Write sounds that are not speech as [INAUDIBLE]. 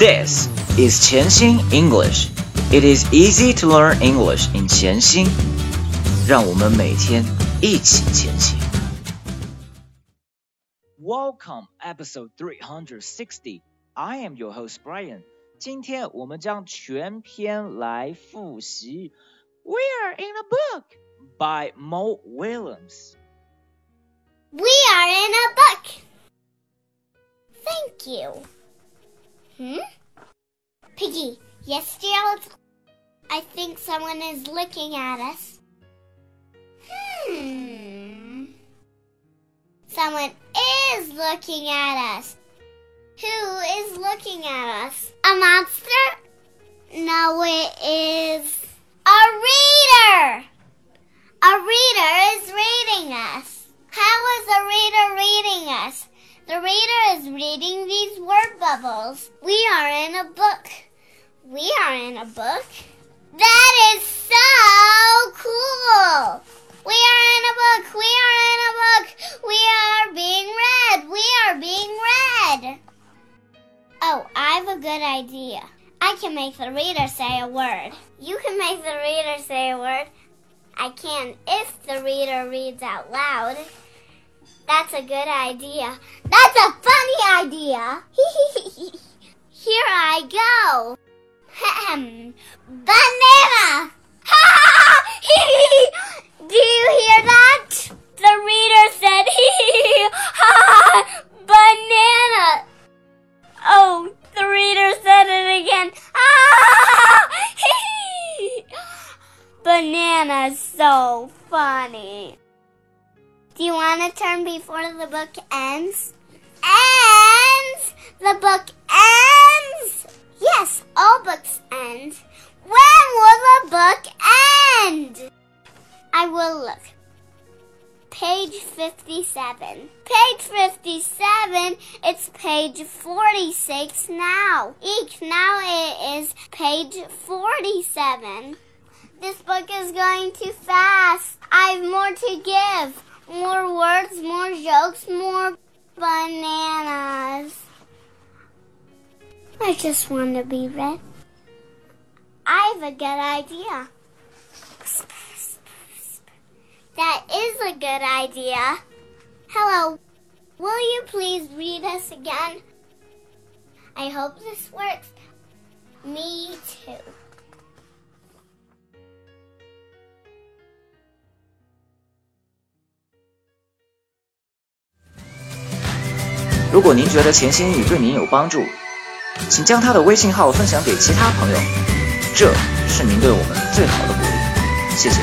This is Qianxin English. It is easy to learn English in Qianxin. 让我们每天一起前行。Welcome, episode three hundred sixty. I am your host Brian. 今天我们将全篇来复习《We Are in a book by Mo Willems. We are in a book. Thank you. Hmm? Piggy, yes, Gerald? I think someone is looking at us. Hmm. Someone is looking at us. Who is looking at us? A monster? No, it is a reader. A reader is reading us. How is a reader reading us? The reader is reading these word bubbles. We are in a book. We are in a book. That is so cool. We are in a book. We are in a book. We are being read. We are being read. Oh, I have a good idea. I can make the reader say a word. You can make the reader say a word. I can if the reader reads out loud. That's a good idea. That's a funny idea. [LAUGHS] Here I go. Banana. [LAUGHS] Do you hear that? The reader said [LAUGHS] banana. Oh, the reader said it again. [LAUGHS] Banana's so funny. Do you want to turn before the book ends? Ends! The book ends! Look. Page 57. Page 57, it's page 46 now. Eek, now it is page 47. This book is going too fast. I've more to give more words, more jokes, more bananas. I just want to be read. I have a good idea. That is a good idea. Hello, will you please read us again? I hope this works. Me too. 如果您觉得潜心英语对您有帮助，请将他的微信号分享给其他朋友，这是您对我们最好的鼓励。谢谢。